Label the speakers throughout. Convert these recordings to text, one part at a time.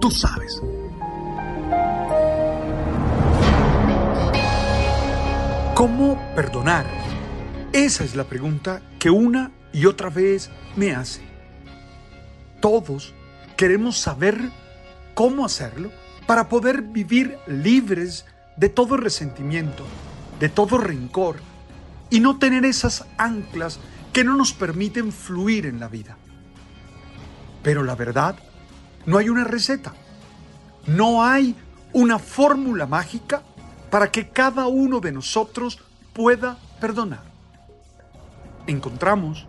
Speaker 1: Tú sabes. ¿Cómo perdonar? Esa es la pregunta que una y otra vez me hace. Todos queremos saber cómo hacerlo para poder vivir libres de todo resentimiento, de todo rencor y no tener esas anclas que no nos permiten fluir en la vida. Pero la verdad, no hay una receta, no hay una fórmula mágica para que cada uno de nosotros pueda perdonar. Encontramos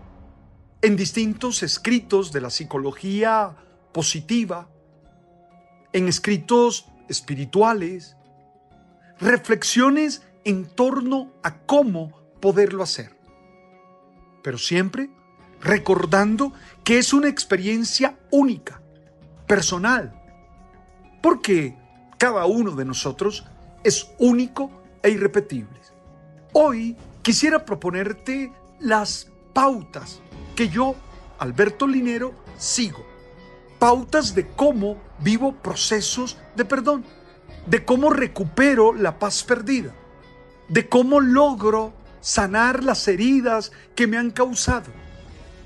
Speaker 1: en distintos escritos de la psicología positiva, en escritos espirituales, reflexiones en torno a cómo poderlo hacer. Pero siempre recordando que es una experiencia única, personal, porque cada uno de nosotros es único e irrepetible. Hoy quisiera proponerte las pautas que yo, Alberto Linero, sigo. Pautas de cómo vivo procesos de perdón, de cómo recupero la paz perdida, de cómo logro sanar las heridas que me han causado,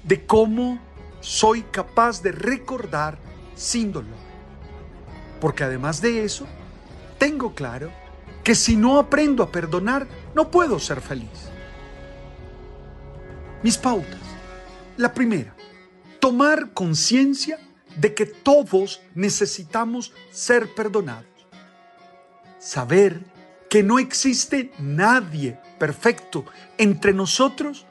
Speaker 1: de cómo soy capaz de recordar sin dolor. Porque además de eso, tengo claro que si no aprendo a perdonar, no puedo ser feliz. Mis pautas. La primera, tomar conciencia de que todos necesitamos ser perdonados. Saber que no existe nadie perfecto entre nosotros,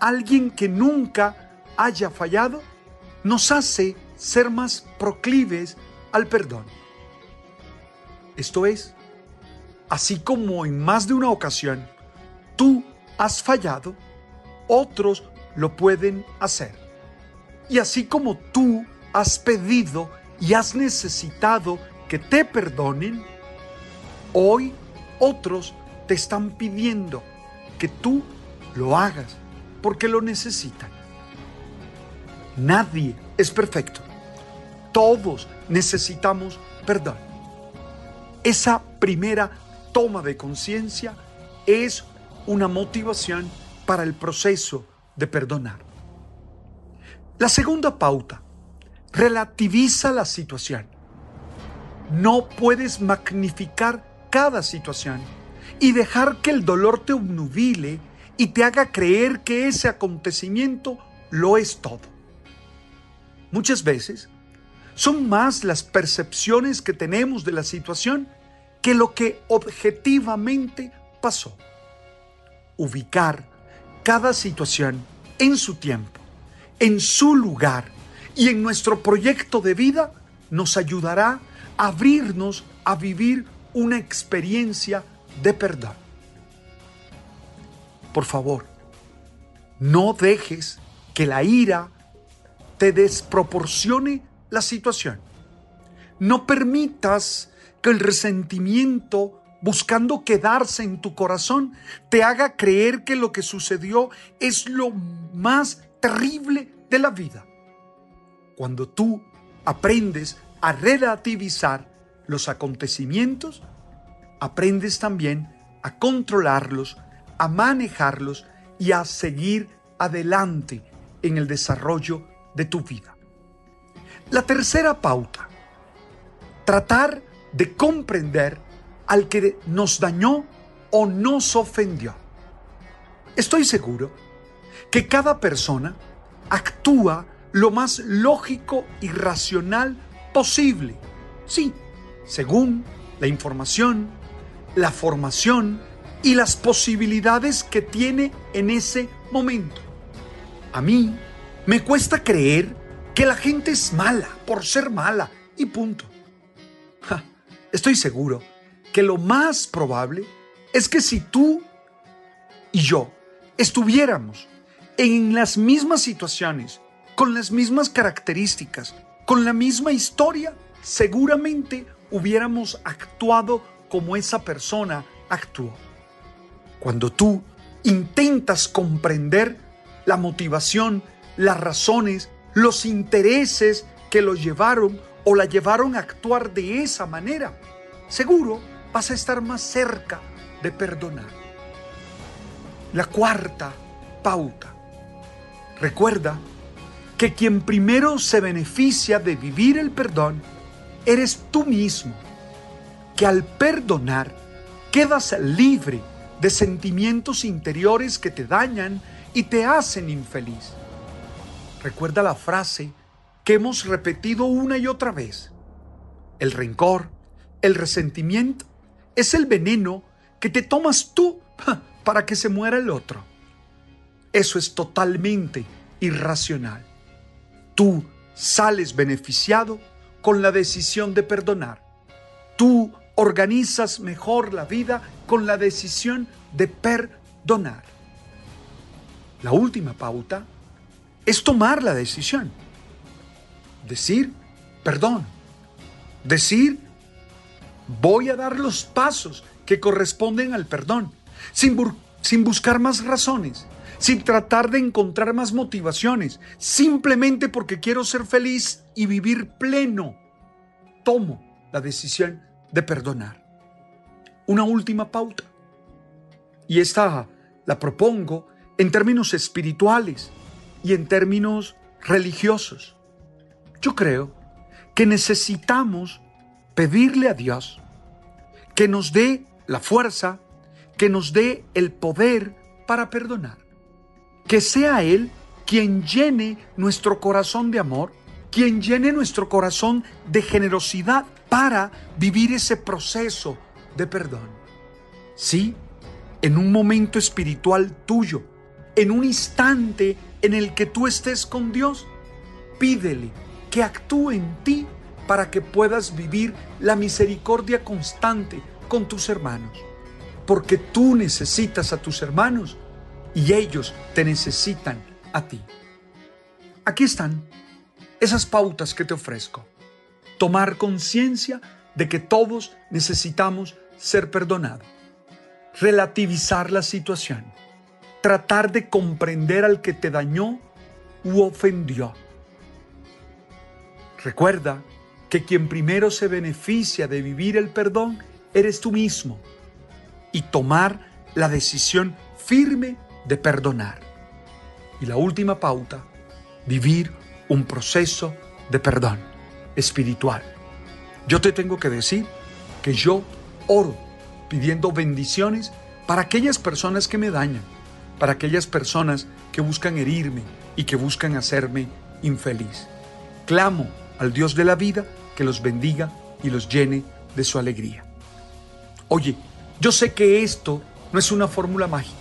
Speaker 1: alguien que nunca haya fallado, nos hace ser más proclives al perdón. Esto es, así como en más de una ocasión tú has fallado, otros lo pueden hacer. Y así como tú has pedido y has necesitado que te perdonen, hoy otros te están pidiendo que tú lo hagas porque lo necesitan. Nadie es perfecto. Todos necesitamos perdón. Esa primera toma de conciencia es una motivación para el proceso de perdonar. La segunda pauta, relativiza la situación. No puedes magnificar cada situación y dejar que el dolor te obnubile y te haga creer que ese acontecimiento lo es todo. Muchas veces son más las percepciones que tenemos de la situación que lo que objetivamente pasó. Ubicar cada situación en su tiempo, en su lugar y en nuestro proyecto de vida nos ayudará a abrirnos a vivir una experiencia de perdón. Por favor, no dejes que la ira te desproporcione la situación. No permitas que el resentimiento, buscando quedarse en tu corazón, te haga creer que lo que sucedió es lo más terrible de la vida. Cuando tú aprendes a relativizar los acontecimientos, aprendes también a controlarlos, a manejarlos y a seguir adelante en el desarrollo de tu vida. La tercera pauta, tratar de comprender al que nos dañó o nos ofendió. Estoy seguro que cada persona actúa lo más lógico y racional posible. Sí, según la información, la formación y las posibilidades que tiene en ese momento. A mí me cuesta creer que la gente es mala por ser mala y punto. estoy seguro que lo más probable es que si tú y yo estuviéramos en las mismas situaciones, con las mismas características, con la misma historia, seguramente hubiéramos actuado como esa persona actuó. Cuando tú intentas comprender la motivación, las razones, los intereses que lo llevaron o la llevaron a actuar de esa manera, seguro vas a estar más cerca de perdonar. La cuarta pauta. Recuerda que quien primero se beneficia de vivir el perdón eres tú mismo, que al perdonar quedas libre de sentimientos interiores que te dañan y te hacen infeliz. Recuerda la frase que hemos repetido una y otra vez. El rencor, el resentimiento, es el veneno que te tomas tú para que se muera el otro. Eso es totalmente irracional tú sales beneficiado con la decisión de perdonar. Tú organizas mejor la vida con la decisión de perdonar. La última pauta es tomar la decisión. Decir perdón. Decir voy a dar los pasos que corresponden al perdón, sin, buscar más razones, sin tratar de encontrar más motivaciones, simplemente porque quiero ser feliz y vivir pleno. Tomo la decisión de perdonar. Una última pauta. Y esta la propongo en términos espirituales y en términos religiosos. Yo creo que necesitamos pedirle a Dios que nos dé la fuerza, que nos dé el poder para perdonar que sea Él quien llene nuestro corazón de amor, quien llene nuestro corazón de generosidad para vivir ese proceso de perdón. Sí, en un momento espiritual tuyo, en un instante en el que tú estés con Dios, pídele que actúe en ti para que puedas vivir la misericordia constante con tus hermanos. Porque tú necesitas a tus hermanos y ellos te necesitan a ti. Aquí están esas pautas que te ofrezco. Tomar conciencia de que todos necesitamos ser perdonados. Relativizar la situación. Tratar de comprender al que te dañó u ofendió. Recuerda que quien primero se beneficia de vivir el perdón eres tú mismo y tomar la decisión firme de perdonar. Y la última pauta, vivir un proceso de perdón espiritual. Yo te tengo que decir que yo oro pidiendo bendiciones para aquellas personas que me dañan, para aquellas personas que buscan herirme y que buscan hacerme infeliz. Clamo al Dios de la vida que los bendiga y los llene de su alegría. Oye, yo sé que esto no es una fórmula mágica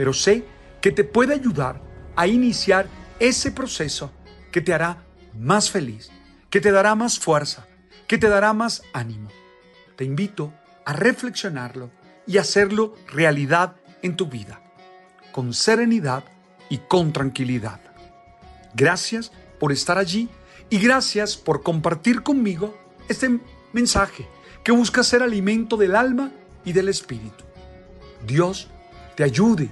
Speaker 1: pero sé que te puede ayudar a iniciar ese proceso que te hará más feliz, que te dará más fuerza, que te dará más ánimo. Te invito a reflexionarlo y hacerlo realidad en tu vida, con serenidad y con tranquilidad. Gracias por estar allí y gracias por compartir conmigo este mensaje que busca ser alimento del alma y del espíritu. Dios te ayude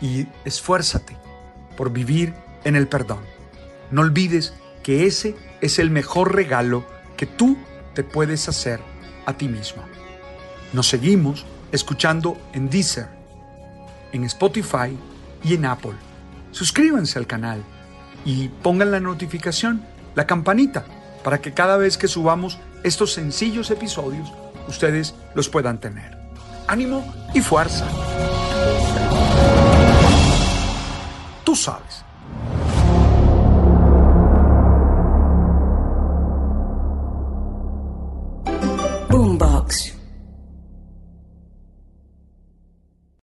Speaker 1: y esfuérzate por vivir en el perdón. No olvides que ese es el mejor regalo que tú te puedes hacer a ti mismo. Nos seguimos escuchando en Deezer, en Spotify y en Apple. Suscríbanse al canal y pongan la notificación, la campanita, para que cada vez que subamos estos sencillos episodios, ustedes los puedan tener. Ánimo y fuerza. Tú sabes.